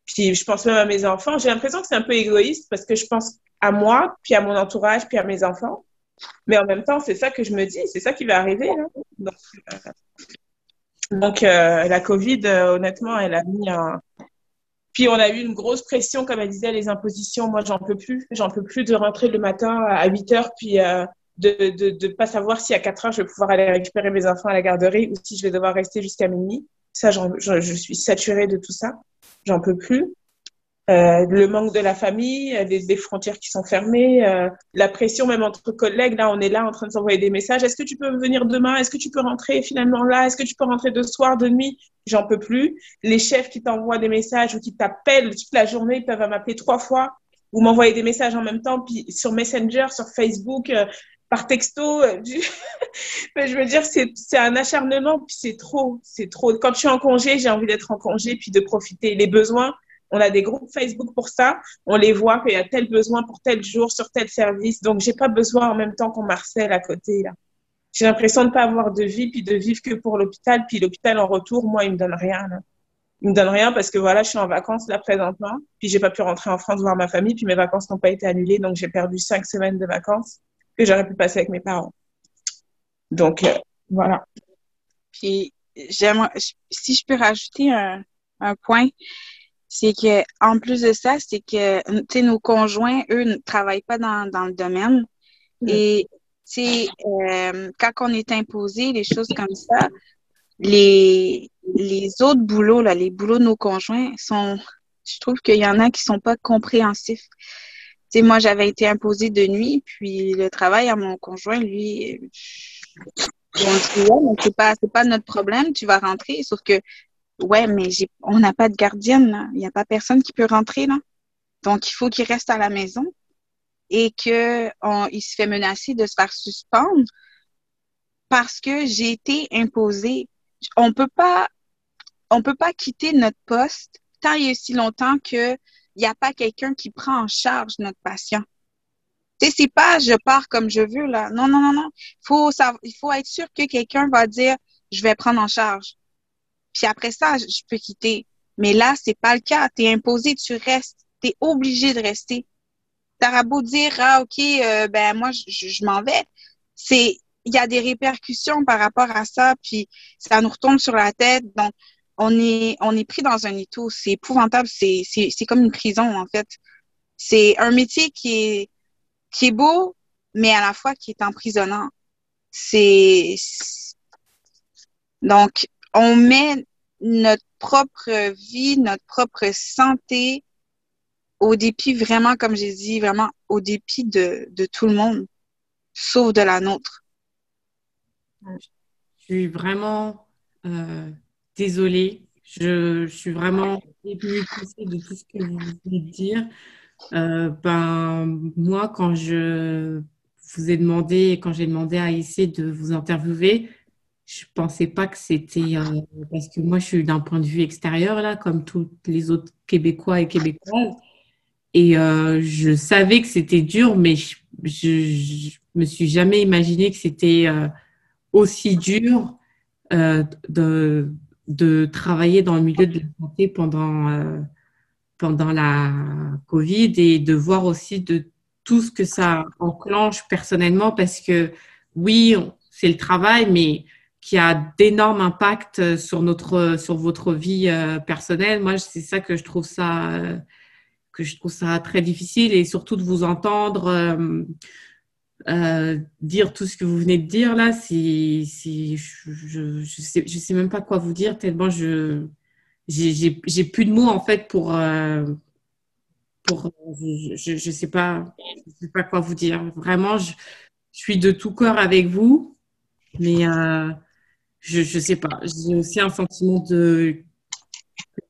Puis je pense même à mes enfants. J'ai l'impression que c'est un peu égoïste parce que je pense à moi, puis à mon entourage, puis à mes enfants. Mais en même temps, c'est ça que je me dis, c'est ça qui va arriver. Là. Donc, euh, euh, la Covid, euh, honnêtement, elle a mis un... Puis on a eu une grosse pression, comme elle disait, les impositions. Moi, j'en peux plus. J'en peux plus de rentrer le matin à 8 heures, puis de ne pas savoir si à 4 heures je vais pouvoir aller récupérer mes enfants à la garderie ou si je vais devoir rester jusqu'à minuit. Ça, je, je suis saturée de tout ça. J'en peux plus. Euh, le manque de la famille, des, des frontières qui sont fermées, euh, la pression même entre collègues. Là, on est là en train de s'envoyer des messages. Est-ce que tu peux venir demain? Est-ce que tu peux rentrer finalement là? Est-ce que tu peux rentrer de soir, de nuit? J'en peux plus. Les chefs qui t'envoient des messages ou qui t'appellent toute la journée, ils peuvent m'appeler trois fois ou m'envoyer des messages en même temps, puis sur Messenger, sur Facebook, euh, par texto. Euh. Mais je veux dire, c'est un acharnement, puis c'est trop, c'est trop. Quand je suis en congé, j'ai envie d'être en congé, puis de profiter. Les besoins, on a des groupes Facebook pour ça. On les voit qu'il y a tel besoin pour tel jour, sur tel service. Donc, j'ai pas besoin en même temps qu'on marcelle à côté, là. J'ai l'impression de pas avoir de vie, puis de vivre que pour l'hôpital. Puis l'hôpital, en retour, moi, il me donne rien, là. Il me donne rien parce que voilà, je suis en vacances là présentement, puis j'ai pas pu rentrer en France voir ma famille, puis mes vacances n'ont pas été annulées, donc j'ai perdu cinq semaines de vacances que j'aurais pu passer avec mes parents. Donc, euh, voilà. Puis, j'aimerais, si je peux rajouter un, un point, c'est que en plus de ça, c'est que tu sais nos conjoints, eux, ne travaillent pas dans, dans le domaine. Mm. Et tu sais, euh, quand on est imposé des choses comme ça, les les autres boulots là, les boulots de nos conjoints sont, je trouve qu'il y en a qui sont pas compréhensifs sais, moi, j'avais été imposée de nuit, puis le travail à mon conjoint, lui, on c'est pas, pas notre problème, tu vas rentrer. Sauf que, ouais, mais on n'a pas de gardienne. Il n'y a pas personne qui peut rentrer, là. Donc, il faut qu'il reste à la maison et que il se fait menacer de se faire suspendre parce que j'ai été imposée. On peut pas, on peut pas quitter notre poste tant et aussi longtemps que n'y a pas quelqu'un qui prend en charge notre patient. Tu sais, c'est pas je pars comme je veux, là. Non, non, non, non. Faut il faut être sûr que quelqu'un va dire je vais prendre en charge. Puis après ça, je peux quitter. Mais là, c'est pas le cas. Tu es imposé, tu restes. Tu es obligé de rester. T'auras beau dire Ah, OK, euh, ben moi, je, je m'en vais. C'est il y a des répercussions par rapport à ça, puis ça nous retombe sur la tête. Donc, on est, on est pris dans un étau. C'est épouvantable. C'est, c'est, c'est comme une prison, en fait. C'est un métier qui est, qui est beau, mais à la fois qui est emprisonnant. C'est, donc, on met notre propre vie, notre propre santé au dépit, vraiment, comme j'ai dit, vraiment au dépit de, de tout le monde, sauf de la nôtre. Je suis vraiment euh, désolée. Je, suis vraiment éblouie de tout ce que vous venez de dire. Euh, ben, moi, quand je vous ai demandé, quand j'ai demandé à essayer de vous interviewer, je pensais pas que c'était euh, parce que moi, je suis d'un point de vue extérieur là, comme tous les autres Québécois et Québécoises, et euh, je savais que c'était dur, mais je, je, me suis jamais imaginé que c'était aussi dur de de travailler dans le milieu de la santé pendant, euh, pendant la Covid et de voir aussi de tout ce que ça enclenche personnellement parce que oui, c'est le travail, mais qui a d'énormes impacts sur notre sur votre vie personnelle. Moi, c'est ça que je trouve ça que je trouve ça très difficile et surtout de vous entendre euh, dire tout ce que vous venez de dire là, si, je, je, sais, même pas quoi vous dire tellement je j'ai plus de mots en fait pour euh, pour je, je sais pas je sais pas quoi vous dire. Vraiment, je, suis de tout cœur avec vous, mais euh, je je sais pas. J'ai aussi un sentiment de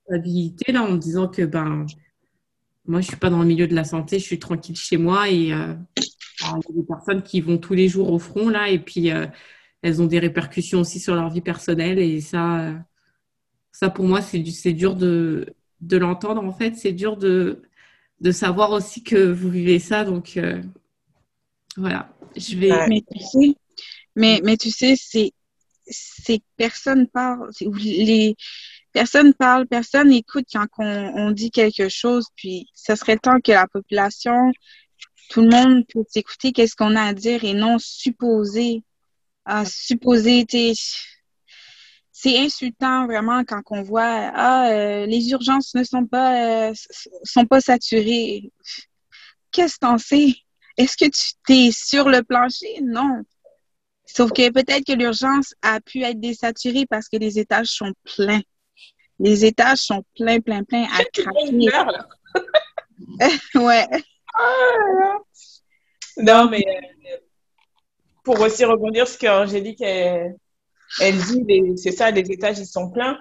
culpabilité là en me disant que ben moi je suis pas dans le milieu de la santé, je suis tranquille chez moi et il y a des personnes qui vont tous les jours au front là et puis euh, elles ont des répercussions aussi sur leur vie personnelle et ça, euh, ça pour moi c'est c'est dur de, de l'entendre en fait, c'est dur de, de savoir aussi que vous vivez ça donc euh, voilà, je vais. Mais tu sais, mais, mais tu sais c'est c'est personne parle, les personnes parlent, personne écoute quand on, on dit quelque chose, puis ce serait temps que la population tout le monde peut écouter qu'est-ce qu'on a à dire et non supposer. Ah, supposer, c'est insultant vraiment quand on voit ah euh, les urgences ne sont pas euh, sont pas saturées. Qu'est-ce que t'en sais? Est-ce que tu t'es sur le plancher? Non. Sauf que peut-être que l'urgence a pu être désaturée parce que les étages sont pleins. Les étages sont pleins, pleins, pleins à craquer. ouais. Non, mais euh, pour aussi rebondir ce qu'Angélique elle, elle dit, c'est ça, les étages ils sont pleins.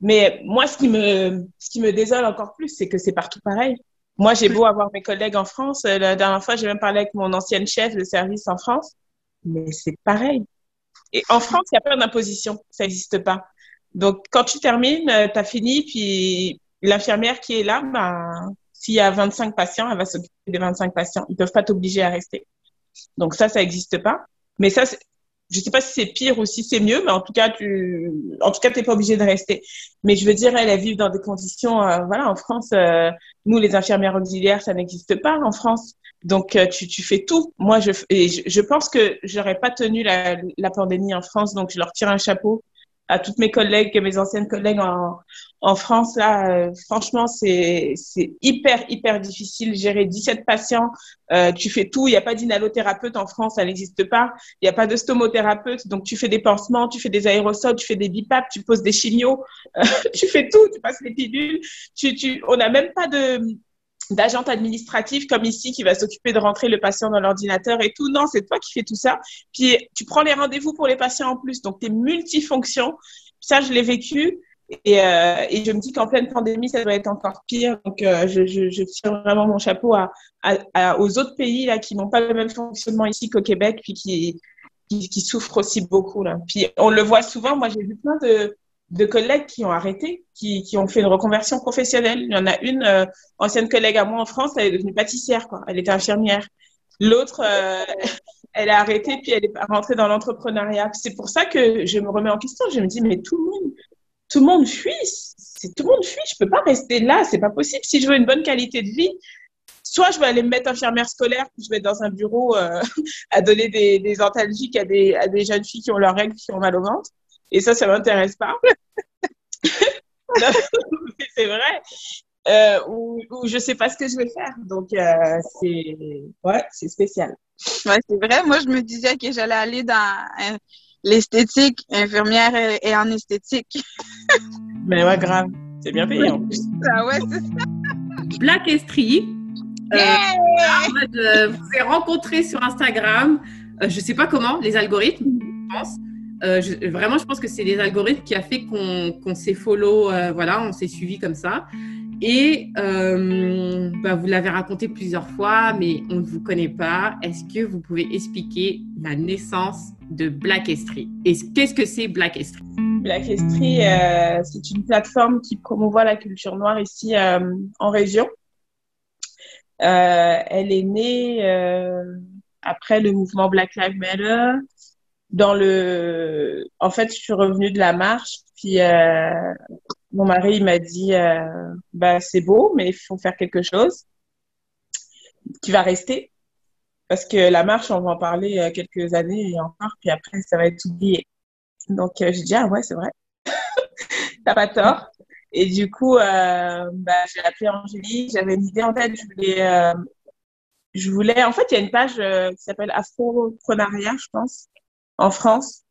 Mais moi, ce qui me, ce qui me désole encore plus, c'est que c'est partout pareil. Moi, j'ai beau avoir mes collègues en France. Euh, la dernière fois, j'ai même parlé avec mon ancienne chef de service en France. Mais c'est pareil. Et en France, il n'y a pas d'imposition. Ça n'existe pas. Donc, quand tu termines, euh, tu as fini, puis l'infirmière qui est là, ben, s'il y a 25 patients, elle va s'occuper des 25 patients. Ils ne peuvent pas t'obliger à rester. Donc ça, ça n'existe pas. Mais ça, je ne sais pas si c'est pire ou si c'est mieux, mais en tout cas, tu en pas obligé de rester. Mais je veux dire, elles, vivent dans des conditions, euh, voilà, en France, euh, nous, les infirmières auxiliaires, ça n'existe pas en France. Donc, euh, tu, tu fais tout. Moi, je, et je, pense que j'aurais pas tenu la pandémie en France, donc je leur tire un chapeau à toutes mes collègues, mes anciennes collègues en, en France, là, euh, franchement, c'est hyper, hyper difficile. Gérer 17 patients, euh, tu fais tout. Il n'y a pas d'inhalothérapeute en France, ça n'existe pas. Il n'y a pas de stomothérapeute. Donc, tu fais des pansements, tu fais des aérosols, tu fais des BIPAP, tu poses des chimios, euh, tu fais tout, tu passes les pilules. Tu, tu, on n'a même pas de d'agente administrative comme ici qui va s'occuper de rentrer le patient dans l'ordinateur et tout. Non, c'est toi qui fais tout ça. Puis tu prends les rendez-vous pour les patients en plus. Donc, tu es multifonction. Ça, je l'ai vécu. Et, euh, et, je me dis qu'en pleine pandémie, ça doit être encore pire. Donc, euh, je, je, je, tire vraiment mon chapeau à, à, aux autres pays là, qui n'ont pas le même fonctionnement ici qu'au Québec, puis qui, qui, qui, souffrent aussi beaucoup. Là. Puis on le voit souvent. Moi, j'ai vu plein de, de collègues qui ont arrêté, qui, qui, ont fait une reconversion professionnelle. Il y en a une euh, ancienne collègue à moi en France, elle est devenue pâtissière, quoi. Elle était infirmière. L'autre, euh, elle a arrêté puis elle est rentrée dans l'entrepreneuriat. C'est pour ça que je me remets en question. Je me dis mais tout le monde, tout le monde fuit. C'est tout le monde fuit. Je peux pas rester là. C'est pas possible. Si je veux une bonne qualité de vie, soit je vais aller me mettre infirmière scolaire, puis je vais être dans un bureau euh, à donner des, des antalgiques à des, à des jeunes filles qui ont leurs règles, qui ont mal au ventre. Et ça, ça m'intéresse pas. c'est vrai. Euh, ou, ou, je sais pas ce que je vais faire. Donc, euh, c'est ouais, c'est spécial. Ouais, c'est vrai. Moi, je me disais que j'allais aller dans euh, l'esthétique, infirmière et, en esthétique. Mais ouais, grave. C'est bien payé en plus. Ah ouais, c'est ça. Black Estrie. Euh, vous avez rencontré sur Instagram. je sais pas comment, les algorithmes, je pense. Euh, vraiment, je pense que c'est les algorithmes qui a fait qu'on s'est follow, euh, voilà, on s'est suivi comme ça. Et euh, bah, vous l'avez raconté plusieurs fois, mais on ne vous connaît pas. Est-ce que vous pouvez expliquer la naissance de Black Estrie? Et qu'est-ce que c'est Black Estrie? Black Estrie, c'est une plateforme qui promouvoit la culture noire ici en région. elle est née après le mouvement Black Lives Matter dans le en fait je suis revenue de la marche puis euh, mon mari m'a dit euh, bah c'est beau mais il faut faire quelque chose qui va rester parce que la marche on va en parler euh, quelques années et encore puis après ça va être oublié Donc, euh, j'ai dit, ah ouais, c'est vrai. T'as pas tort. Et du coup, bah, j'ai appelé Angélique. J'avais une idée en tête. Je voulais, euh, je voulais. En fait, il y a une page qui s'appelle Afroprenariat, je pense, en France.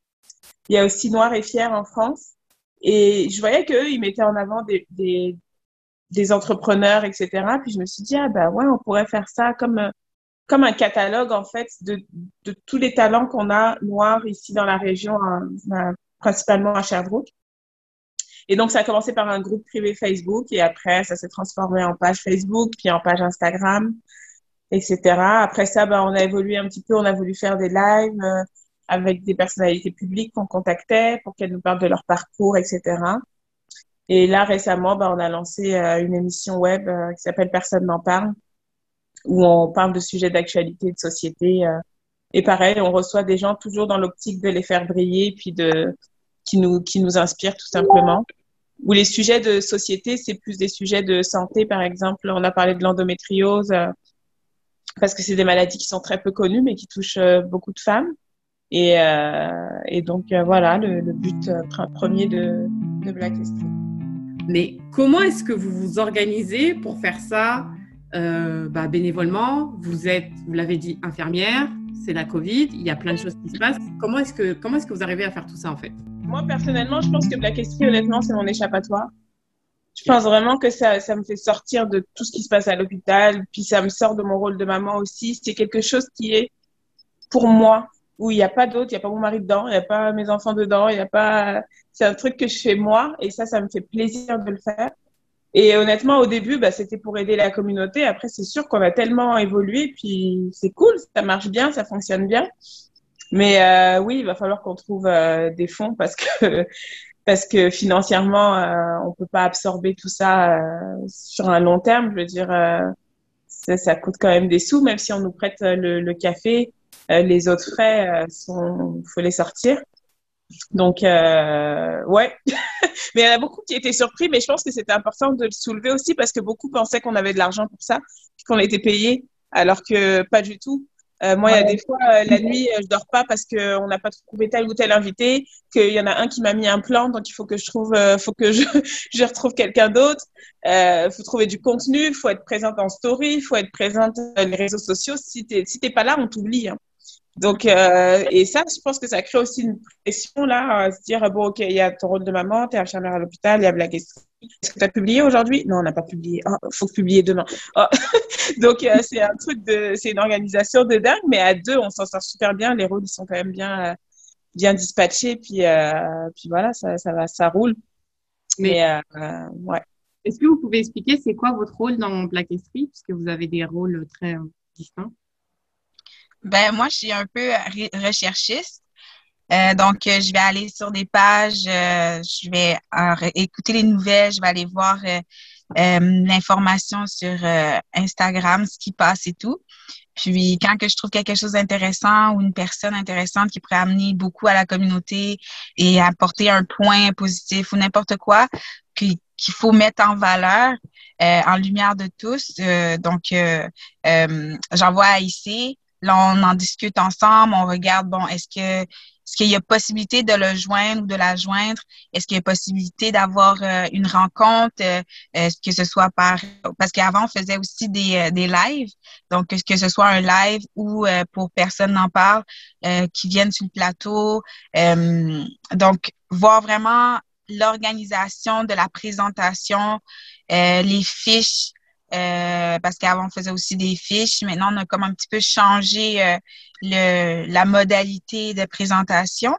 Il y a aussi Noir et Fier en France. Et je voyais qu'eux, ils mettaient en avant des, des, entrepreneurs, etc. Puis je me suis dit, ah bah ouais, on pourrait faire ça comme, comme un catalogue, en fait, de, de tous les talents qu'on a noirs ici dans la région, principalement à Sherbrooke. Et donc, ça a commencé par un groupe privé Facebook et après, ça s'est transformé en page Facebook, puis en page Instagram, etc. Après ça, ben, on a évolué un petit peu, on a voulu faire des lives euh, avec des personnalités publiques qu'on contactait pour qu'elles nous parlent de leur parcours, etc. Et là, récemment, ben, on a lancé euh, une émission web euh, qui s'appelle Personne n'en parle, où on parle de sujets d'actualité, de société. euh. et pareil, on reçoit des gens toujours dans l'optique de les faire briller, puis de qui nous qui nous inspirent tout simplement. Ou les sujets de société, c'est plus des sujets de santé, par exemple. On a parlé de l'endométriose euh, parce que c'est des maladies qui sont très peu connues, mais qui touchent beaucoup de femmes. Et, euh, et donc euh, voilà le, le but euh, pr- premier de, de Black History. Mais comment est-ce que vous vous organisez pour faire ça euh, bah, bénévolement? Vous êtes, vous l'avez dit, infirmière, c'est la Covid, il y a plein de choses qui se passent. Comment est-ce que, comment est-ce que vous arrivez à faire tout ça en fait? Moi, personnellement, je pense que Black History, honnêtement, c'est mon échappatoire. Je pense vraiment que ça, ça me fait sortir de tout ce qui se passe à l'hôpital, puis ça me sort de mon rôle de maman aussi. C'est quelque chose qui est pour moi, où il n'y a pas d'autre, il n'y a pas mon mari dedans, il n'y a pas mes enfants dedans, il n'y a pas... C'est un truc que je fais moi, et ça, ça me fait plaisir de le faire. Et honnêtement, au début, bah, c'était pour aider la communauté. Après, c'est sûr qu'on a tellement évolué, puis c'est cool, ça marche bien, ça fonctionne bien. Mais euh, oui, il va falloir qu'on trouve euh, des fonds parce que parce que financièrement, euh, on peut pas absorber tout ça euh, sur un long terme. Je veux dire, euh, ça, ça coûte quand même des sous, même si on nous prête euh, le, le café, les autres frais, euh, sont, faut les sortir. Donc, euh, ouais. mais il y en a beaucoup qui étaient surpris, mais je pense que c'était important de le soulever aussi parce que beaucoup pensaient qu'on avait de l'argent pour ça, qu'on était payé, alors que pas du tout. Euh, moi, il y a des fois, euh, la nuit, euh, je dors pas parce qu'on n'a pas trouvé tel ou tel invité, qu'il y en a un qui m'a mis un plan, donc il faut que je trouve, euh, faut que je, je retrouve quelqu'un d'autre. Euh, faut trouver du contenu, faut être présente en story, faut être présente dans les réseaux sociaux. Si t'es, si t'es pas là, on t'oublie. Hein. Donc, euh, et ça, je pense que ça crée aussi une pression là, à se dire bon, ok, il y a ton rôle de maman, t'es infirmière à l'hôpital, il y a Blague Est-ce que tu as publié aujourd'hui? Non, on n'a pas publié. Oh, faut publier demain. Oh. Donc, euh, c'est un truc de, c'est une organisation de dingue, mais à deux, on s'en sort super bien. Les rôles, ils sont quand même bien, euh, bien dispatchés, puis, euh, puis voilà, ça, ça va, ça roule. Mais euh, ouais. Est-ce que vous pouvez expliquer c'est quoi votre rôle dans Black History? Puisque vous avez des rôles très distincts Ben, moi, je suis un peu re- recherchiste. Euh, donc, euh, je vais aller sur des pages, euh, je vais écouter les nouvelles, je vais aller voir euh, euh, l'information sur euh, Instagram, ce qui passe et tout. Puis, quand que je trouve quelque chose d'intéressant ou une personne intéressante qui pourrait amener beaucoup à la communauté et apporter un point positif ou n'importe quoi qui- qu'il faut mettre en valeur, en lumière de tous. donc, j'envoie à IC. On en discute ensemble. On regarde, bon, est-ce que est-ce qu'il y a possibilité de le joindre ou de la joindre? Est-ce qu'il y a possibilité d'avoir euh, une rencontre, euh, que ce soit par... Parce qu'avant, on faisait aussi des, euh, des lives. Donc, que ce soit un live ou pour personne n'en parle, qui viennent sur le plateau. Donc, voir vraiment l'organisation de la présentation, les fiches, euh, parce qu'avant, on faisait aussi des fiches. Maintenant, on a comme un petit peu changé euh, le, la modalité de présentation.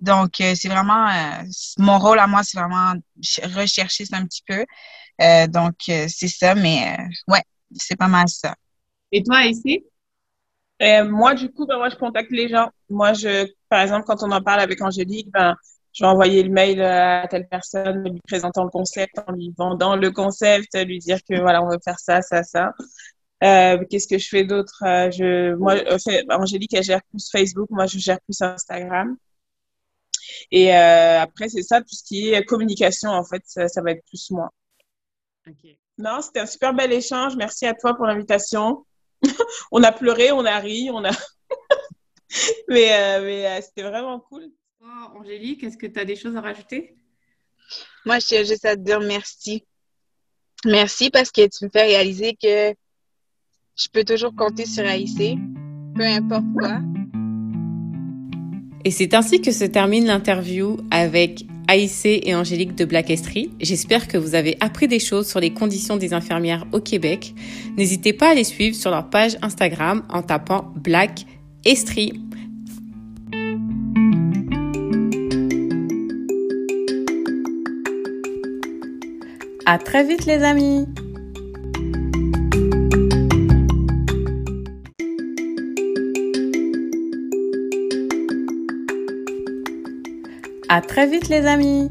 Donc, euh, c'est vraiment, euh, mon rôle à moi, c'est vraiment ch- rechercher ça un petit peu. Euh, donc, euh, c'est ça, mais euh, ouais, c'est pas mal ça. Et toi, Et moi, du coup, ben, moi, je contacte les gens. Moi, je, par exemple, quand on en parle avec Angélique, ben, je vais envoyer le mail à telle personne, lui présentant le concept, en lui vendant le concept, lui dire que voilà, on veut faire ça, ça, ça. Euh, qu'est-ce que je fais d'autre? Euh, je, moi, euh, fait- Angélique, elle gère plus Facebook, moi, je gère plus Instagram. Et euh, après, c'est ça, tout ce qui est communication, en fait, ça, ça va être plus moi. Ok. Non, c'était un super bel échange. Merci à toi pour l'invitation. on a pleuré, on a ri, on a. mais euh, mais euh, c'était vraiment cool. Angélique, est-ce que tu as des choses à rajouter? Moi, je tiens juste à te dire merci. Merci parce que tu me fais réaliser que je peux toujours compter sur Aïssé, peu importe quoi. Et c'est ainsi que se termine l'interview avec Aïssé et Angélique de Black Estrie. J'espère que vous avez appris des choses sur les conditions des infirmières au Québec. N'hésitez pas à les suivre sur leur page Instagram en tapant Black Estrie. À très vite les amis. À très vite les amis